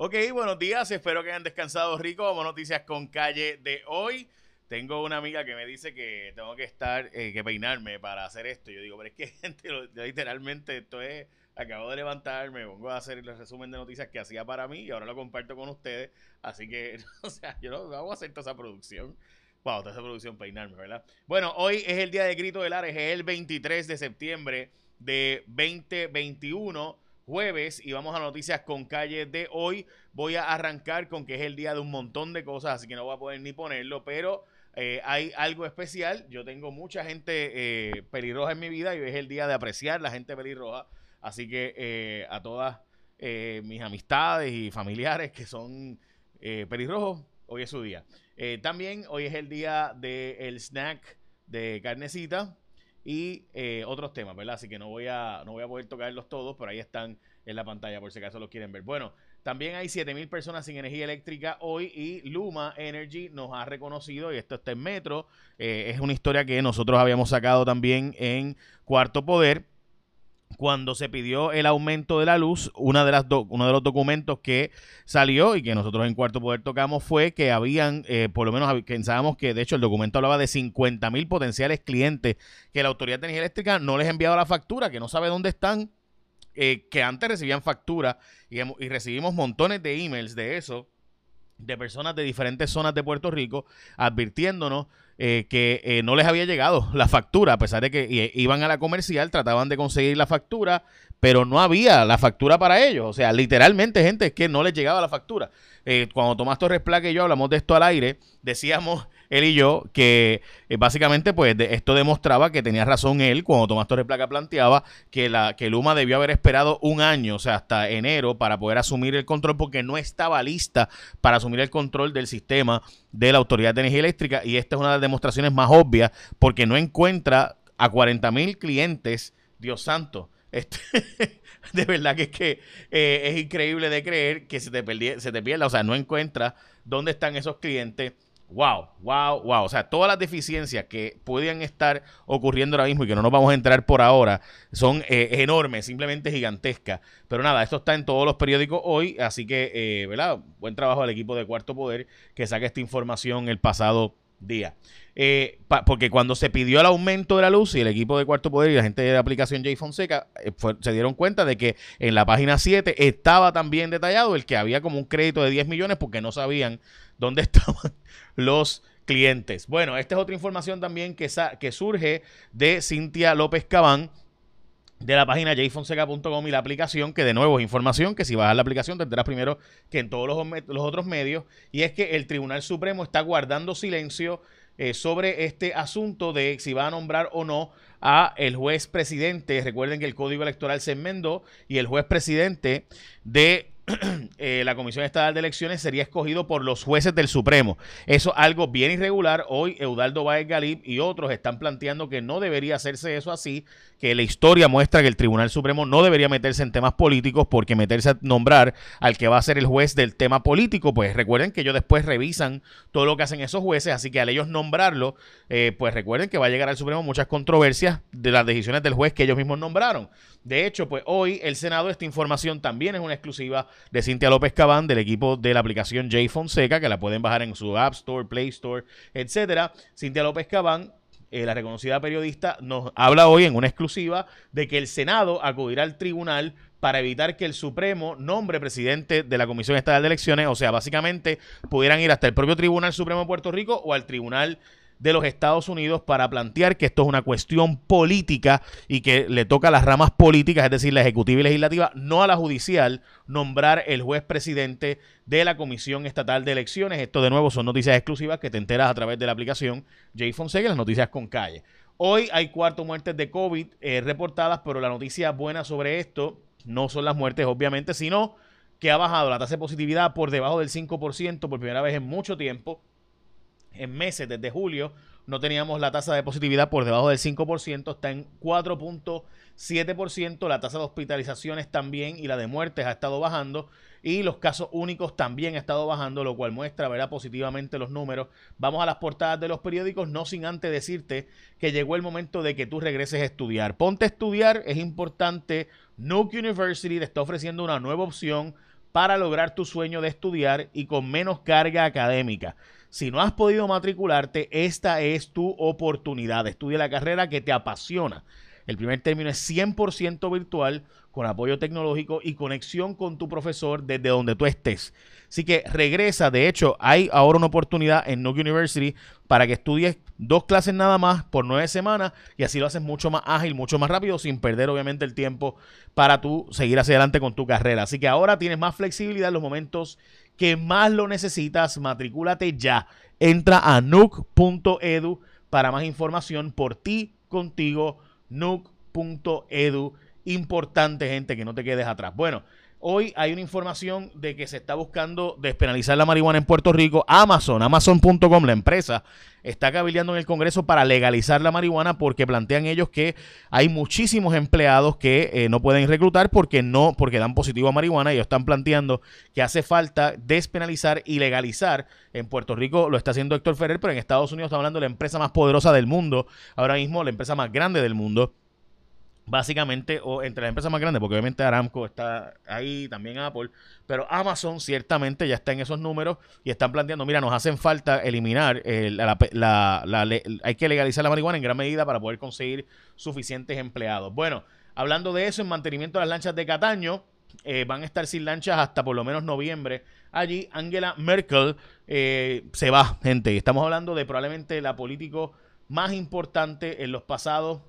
Ok, buenos días, espero que hayan descansado rico. Vamos noticias con calle de hoy. Tengo una amiga que me dice que tengo que estar, eh, que peinarme para hacer esto. Yo digo, pero es que gente, literalmente esto es, acabo de levantarme, pongo a hacer el resumen de noticias que hacía para mí y ahora lo comparto con ustedes. Así que, o sea, yo no a hacer toda esa producción. Wow, toda esa producción peinarme, ¿verdad? Bueno, hoy es el día de Grito del Ares, es el 23 de septiembre de 2021 jueves y vamos a noticias con calle de hoy. Voy a arrancar con que es el día de un montón de cosas, así que no voy a poder ni ponerlo, pero eh, hay algo especial. Yo tengo mucha gente eh, pelirroja en mi vida y hoy es el día de apreciar la gente pelirroja. Así que eh, a todas mis amistades y familiares que son pelirrojos, hoy es su día. también hoy es el día del snack de carnecita y eh, otros temas, ¿verdad? Así que no voy, a, no voy a poder tocarlos todos, pero ahí están en la pantalla por si acaso los quieren ver. Bueno, también hay 7000 personas sin energía eléctrica hoy y Luma Energy nos ha reconocido, y esto está en Metro, eh, es una historia que nosotros habíamos sacado también en Cuarto Poder cuando se pidió el aumento de la luz, una de las uno de los documentos que salió y que nosotros en Cuarto Poder tocamos fue que habían, eh, por lo menos pensábamos que de hecho el documento hablaba de 50 mil potenciales clientes que la Autoridad de Energía Eléctrica no les ha enviado la factura, que no sabe dónde están, eh, que antes recibían factura y, y recibimos montones de emails de eso, de personas de diferentes zonas de Puerto Rico advirtiéndonos eh, que eh, no les había llegado la factura, a pesar de que iban a la comercial, trataban de conseguir la factura, pero no había la factura para ellos. O sea, literalmente, gente, es que no les llegaba la factura. Eh, cuando Tomás Torres Placa y yo hablamos de esto al aire, decíamos él y yo que básicamente pues esto demostraba que tenía razón él cuando Tomás Torres Placa planteaba que la que Luma debió haber esperado un año, o sea, hasta enero para poder asumir el control porque no estaba lista para asumir el control del sistema de la Autoridad de Energía Eléctrica. Y esta es una de las demostraciones más obvias porque no encuentra a 40 mil clientes, Dios santo. Este, de verdad que es que eh, es increíble de creer que se te, se te pierda, o sea, no encuentra dónde están esos clientes Wow, wow, wow. O sea, todas las deficiencias que puedan estar ocurriendo ahora mismo y que no nos vamos a entrar por ahora son eh, enormes, simplemente gigantescas. Pero nada, esto está en todos los periódicos hoy, así que, eh, ¿verdad? Buen trabajo al equipo de Cuarto Poder que saque esta información el pasado día. Eh, porque cuando se pidió el aumento de la luz y el equipo de Cuarto Poder y la gente de la aplicación J Fonseca se dieron cuenta de que en la página 7 estaba también detallado el que había como un crédito de 10 millones porque no sabían dónde estaban los clientes. Bueno, esta es otra información también que, que surge de Cintia López Cabán de la página jfonseca.com y la aplicación, que de nuevo es información que si a la aplicación tendrás primero que en todos los, los, otros medios, y es que el Tribunal Supremo está guardando silencio eh, sobre este asunto de si va a nombrar o no a el juez presidente. Recuerden que el Código Electoral se enmendó y el juez presidente de Eh, la Comisión Estatal de Elecciones sería escogido por los jueces del Supremo. Eso es algo bien irregular. Hoy Eudaldo Báez Galip y otros están planteando que no debería hacerse eso así, que la historia muestra que el Tribunal Supremo no debería meterse en temas políticos porque meterse a nombrar al que va a ser el juez del tema político, pues recuerden que ellos después revisan todo lo que hacen esos jueces, así que al ellos nombrarlo, eh, pues recuerden que va a llegar al Supremo muchas controversias de las decisiones del juez que ellos mismos nombraron. De hecho, pues hoy el Senado, esta información también es una exclusiva de Cintia López Cabán del equipo de la aplicación J Fonseca, que la pueden bajar en su App Store, Play Store, etcétera. Cintia López Cabán eh, la reconocida periodista, nos habla hoy en una exclusiva de que el Senado acudirá al tribunal para evitar que el Supremo nombre presidente de la Comisión Estatal de Elecciones, o sea, básicamente pudieran ir hasta el propio Tribunal Supremo de Puerto Rico o al Tribunal de los Estados Unidos para plantear que esto es una cuestión política y que le toca a las ramas políticas, es decir, la ejecutiva y legislativa, no a la judicial, nombrar el juez presidente de la Comisión Estatal de Elecciones. Esto de nuevo son noticias exclusivas que te enteras a través de la aplicación J Fonseca, las noticias con calle. Hoy hay cuatro muertes de COVID eh, reportadas, pero la noticia buena sobre esto no son las muertes, obviamente, sino que ha bajado la tasa de positividad por debajo del 5% por primera vez en mucho tiempo en meses, desde julio, no teníamos la tasa de positividad por debajo del 5%, está en 4.7%, la tasa de hospitalizaciones también y la de muertes ha estado bajando y los casos únicos también ha estado bajando, lo cual muestra verá positivamente los números. Vamos a las portadas de los periódicos, no sin antes decirte que llegó el momento de que tú regreses a estudiar. Ponte a estudiar, es importante. Nuke University te está ofreciendo una nueva opción para lograr tu sueño de estudiar y con menos carga académica. Si no has podido matricularte, esta es tu oportunidad. Estudia la carrera que te apasiona. El primer término es 100% virtual, con apoyo tecnológico y conexión con tu profesor desde donde tú estés. Así que regresa. De hecho, hay ahora una oportunidad en Nuke University para que estudies dos clases nada más por nueve semanas y así lo haces mucho más ágil, mucho más rápido, sin perder obviamente el tiempo para tú seguir hacia adelante con tu carrera. Así que ahora tienes más flexibilidad en los momentos que más lo necesitas, matricúlate ya. Entra a nuke.edu para más información por ti, contigo, nuke.edu. Importante, gente, que no te quedes atrás. Bueno, Hoy hay una información de que se está buscando despenalizar la marihuana en Puerto Rico. Amazon, Amazon.com, la empresa, está cabildeando en el Congreso para legalizar la marihuana porque plantean ellos que hay muchísimos empleados que eh, no pueden reclutar porque no, porque dan positivo a marihuana. Ellos están planteando que hace falta despenalizar y legalizar. En Puerto Rico lo está haciendo Héctor Ferrer, pero en Estados Unidos está hablando de la empresa más poderosa del mundo, ahora mismo la empresa más grande del mundo básicamente, o entre las empresas más grandes, porque obviamente Aramco está ahí, también Apple, pero Amazon ciertamente ya está en esos números y están planteando, mira, nos hacen falta eliminar, la, hay que legalizar la marihuana en gran medida para poder conseguir suficientes empleados. Bueno, hablando de eso, en mantenimiento de las lanchas de Cataño, eh, van a estar sin lanchas hasta por lo menos noviembre. Allí Angela Merkel eh, se va, gente. Estamos hablando de probablemente la político más importante en los pasados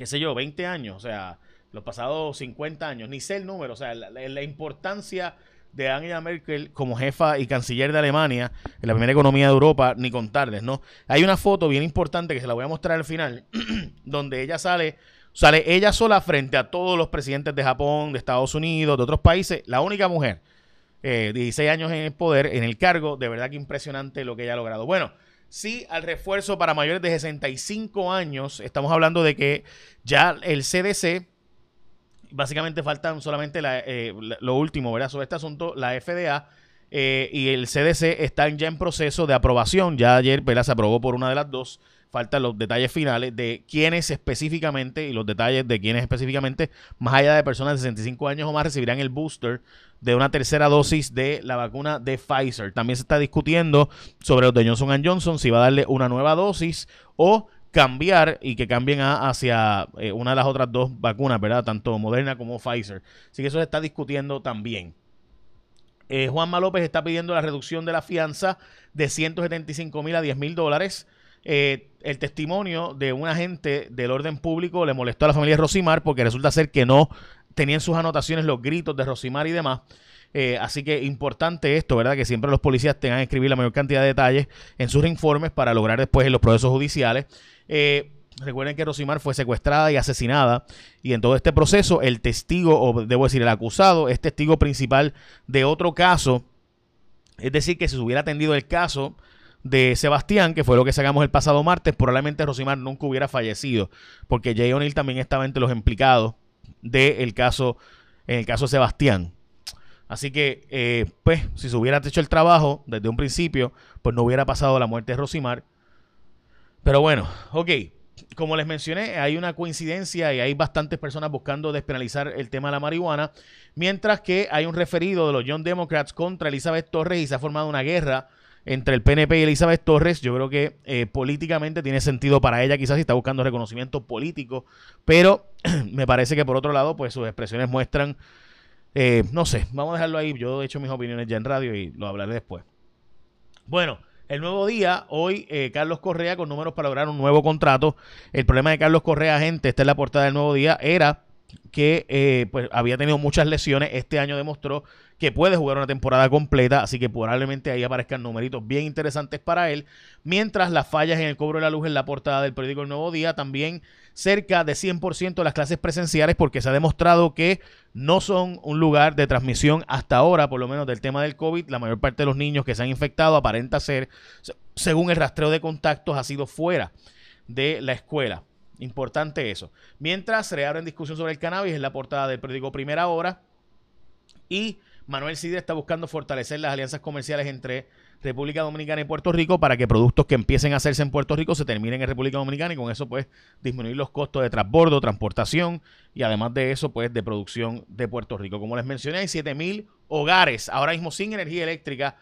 qué sé yo, 20 años, o sea, los pasados 50 años, ni sé el número, o sea, la, importancia de Angela Merkel como jefa y canciller de Alemania en la primera economía de Europa, ni contarles, ¿no? Hay una foto bien importante que se la voy a mostrar al final, donde ella sale, sale ella sola frente a todos los presidentes de Japón, de Estados Unidos, de otros países, la única mujer, 16 eh, años en el poder, en el cargo, de verdad que impresionante lo que ella ha logrado. Bueno, sí al refuerzo para mayores de 65 años. Estamos hablando de que ya el CDC, básicamente faltan solamente eh, lo último, ¿verdad? Sobre este asunto, la FDA eh, y el CDC están ya en proceso de aprobación. Ya ayer, ¿verdad? Se aprobó por una de las dos. Faltan los detalles finales de quiénes específicamente y los detalles de quiénes específicamente, más allá de personas de 65 años o más, recibirán el booster de una tercera dosis de la vacuna de Pfizer. También se está discutiendo sobre los de Johnson Johnson, si va a darle una nueva dosis o cambiar y que cambien hacia eh, una de las otras dos vacunas, ¿verdad? Tanto Moderna como Pfizer. Así que eso se está discutiendo también. Eh, Juanma López está pidiendo la reducción de la fianza de 175 mil a 10 mil dólares. Eh, el testimonio de un agente del orden público le molestó a la familia Rosimar porque resulta ser que no tenían sus anotaciones los gritos de Rosimar y demás. Eh, así que importante esto, ¿verdad? Que siempre los policías tengan que escribir la mayor cantidad de detalles en sus informes para lograr después en los procesos judiciales. Recuerden que Rosimar fue secuestrada y asesinada y en todo este proceso el testigo, o debo decir el acusado, es testigo principal de otro caso. Es decir, que si se hubiera atendido el caso de Sebastián, que fue lo que sacamos el pasado martes, probablemente Rosimar nunca hubiera fallecido, porque Jay O'Neill también estaba entre los implicados del caso, en el caso de Sebastián. Así que, eh, pues, si se hubiera hecho el trabajo desde un principio, pues no hubiera pasado la muerte de Rosimar. Pero bueno, ok. Como les mencioné, hay una coincidencia y hay bastantes personas buscando despenalizar el tema de la marihuana, mientras que hay un referido de los Young Democrats contra Elizabeth Torres y se ha formado una guerra entre el PNP y Elizabeth Torres. Yo creo que eh, políticamente tiene sentido para ella, quizás si está buscando reconocimiento político, pero me parece que por otro lado, pues sus expresiones muestran, eh, no sé, vamos a dejarlo ahí. Yo he hecho mis opiniones ya en radio y lo hablaré después. Bueno. El nuevo día, hoy eh, Carlos Correa con números para lograr un nuevo contrato. El problema de Carlos Correa, gente, esta es la portada del nuevo día, era que pues había tenido muchas lesiones. Este año demostró que puede jugar una temporada completa, así que probablemente ahí aparezcan numeritos bien interesantes para él. Mientras las fallas en el cobro de la luz en la portada del periódico El Nuevo Día, también cerca de 100% de las clases presenciales, porque se ha demostrado que no son un lugar de transmisión hasta ahora, por lo menos del tema del COVID. La mayor parte de los niños que se han infectado aparenta ser, según el rastreo de contactos, ha sido fuera de la escuela. Importante eso. Mientras se reabren discusión sobre el cannabis en la portada del periódico Primera Hora. Y Manuel Sidre está buscando fortalecer las alianzas comerciales entre República Dominicana y Puerto Rico para que productos que empiecen a hacerse en Puerto Rico se terminen en República Dominicana y con eso pues disminuir los costos de transbordo, transportación y además de eso pues de producción de Puerto Rico. Como les mencioné, hay 7000 hogares ahora mismo sin energía eléctrica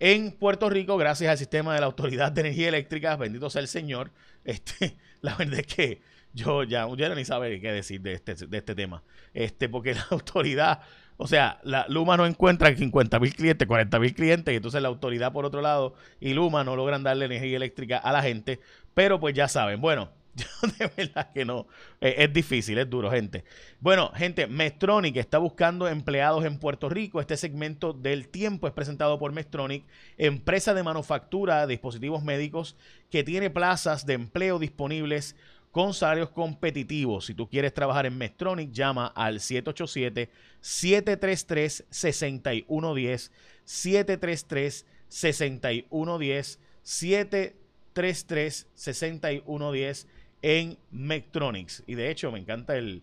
en Puerto Rico gracias al sistema de la Autoridad de Energía Eléctrica, bendito sea el Señor. Este, la verdad es que yo ya, ya ni sabe qué decir de este, de este tema. Este, porque la autoridad o sea, la, Luma no encuentra 50 mil clientes, 40 mil clientes, y entonces la autoridad por otro lado y Luma no logran darle energía eléctrica a la gente, pero pues ya saben, bueno, yo de verdad que no, eh, es difícil, es duro, gente. Bueno, gente, Mestronic está buscando empleados en Puerto Rico. Este segmento del tiempo es presentado por Mestronic, empresa de manufactura de dispositivos médicos que tiene plazas de empleo disponibles con salarios competitivos. Si tú quieres trabajar en Mestronic, llama al 787-733-6110. 733-6110. 733-6110 en Metronics. Y de hecho, me encanta el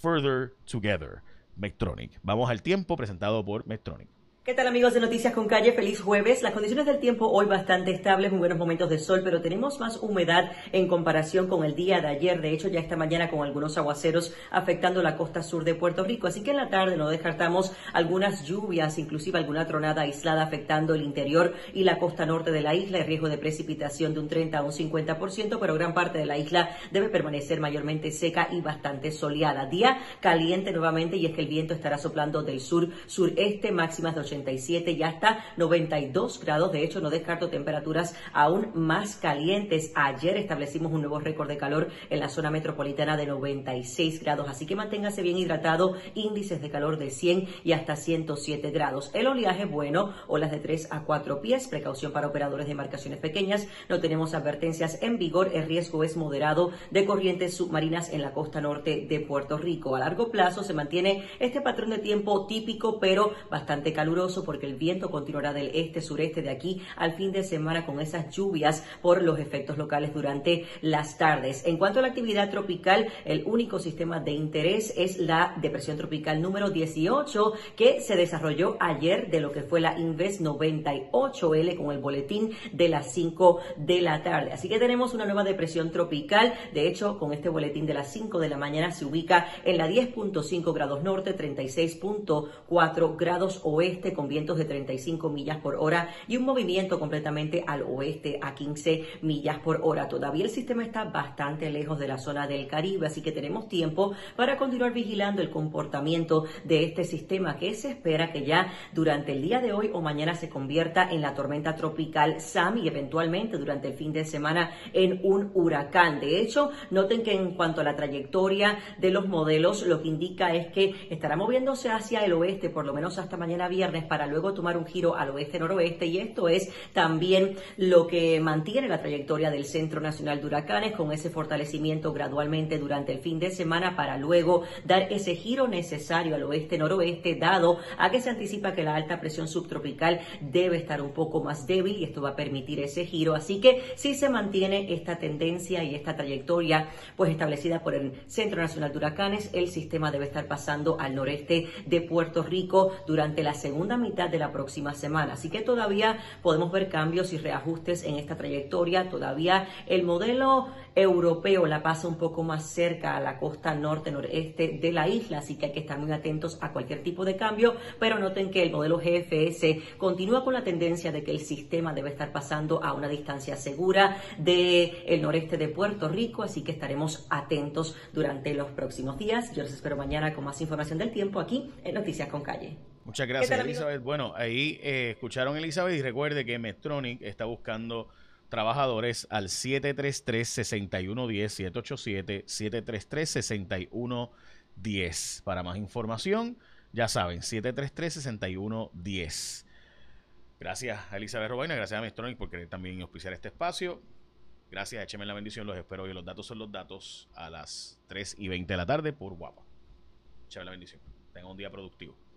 Further Together. Metronic. Vamos al tiempo presentado por Metronic. ¿Qué tal amigos de Noticias con Calle? Feliz jueves. Las condiciones del tiempo hoy bastante estables, muy buenos momentos de sol, pero tenemos más humedad en comparación con el día de ayer. De hecho, ya esta mañana con algunos aguaceros afectando la costa sur de Puerto Rico. Así que en la tarde no descartamos algunas lluvias, inclusive alguna tronada aislada afectando el interior y la costa norte de la isla. El riesgo de precipitación de un 30 a un 50%, pero gran parte de la isla debe permanecer mayormente seca y bastante soleada. Día caliente nuevamente y es que el viento estará soplando del sur sureste, máximas de 80 y hasta 92 grados. De hecho, no descarto temperaturas aún más calientes. Ayer establecimos un nuevo récord de calor en la zona metropolitana de 96 grados. Así que manténgase bien hidratado. Índices de calor de 100 y hasta 107 grados. El oleaje bueno, olas de 3 a 4 pies. Precaución para operadores de embarcaciones pequeñas. No tenemos advertencias en vigor. El riesgo es moderado de corrientes submarinas en la costa norte de Puerto Rico. A largo plazo se mantiene este patrón de tiempo típico, pero bastante caluroso porque el viento continuará del este-sureste de aquí al fin de semana con esas lluvias por los efectos locales durante las tardes. En cuanto a la actividad tropical, el único sistema de interés es la depresión tropical número 18 que se desarrolló ayer de lo que fue la Inves 98L con el boletín de las 5 de la tarde. Así que tenemos una nueva depresión tropical. De hecho, con este boletín de las 5 de la mañana se ubica en la 10.5 grados norte, 36.4 grados oeste con vientos de 35 millas por hora y un movimiento completamente al oeste a 15 millas por hora. Todavía el sistema está bastante lejos de la zona del Caribe, así que tenemos tiempo para continuar vigilando el comportamiento de este sistema que se espera que ya durante el día de hoy o mañana se convierta en la tormenta tropical Sam y eventualmente durante el fin de semana en un huracán. De hecho, noten que en cuanto a la trayectoria de los modelos, lo que indica es que estará moviéndose hacia el oeste, por lo menos hasta mañana viernes, para luego tomar un giro al oeste-noroeste y esto es también lo que mantiene la trayectoria del Centro Nacional de Huracanes con ese fortalecimiento gradualmente durante el fin de semana para luego dar ese giro necesario al oeste-noroeste dado a que se anticipa que la alta presión subtropical debe estar un poco más débil y esto va a permitir ese giro. Así que si se mantiene esta tendencia y esta trayectoria pues establecida por el Centro Nacional de Huracanes, el sistema debe estar pasando al noreste de Puerto Rico durante la segunda mitad de la próxima semana. Así que todavía podemos ver cambios y reajustes en esta trayectoria. Todavía el modelo europeo la pasa un poco más cerca a la costa norte-noreste de la isla, así que hay que estar muy atentos a cualquier tipo de cambio, pero noten que el modelo GFS continúa con la tendencia de que el sistema debe estar pasando a una distancia segura del el noreste de Puerto Rico, así que estaremos atentos durante los próximos días. Yo les espero mañana con más información del tiempo aquí en Noticias con Calle. Muchas gracias, Elizabeth. Bueno, ahí eh, escucharon Elizabeth y recuerde que Metronic está buscando trabajadores al 733-6110, 787-733-6110. Para más información, ya saben, 733-6110. Gracias a Elizabeth Robaina, gracias a Mestronic por querer también auspiciar este espacio. Gracias, écheme la bendición, los espero hoy. Los datos son los datos a las 3 y 20 de la tarde por guapo. Écheme la bendición. Tenga un día productivo.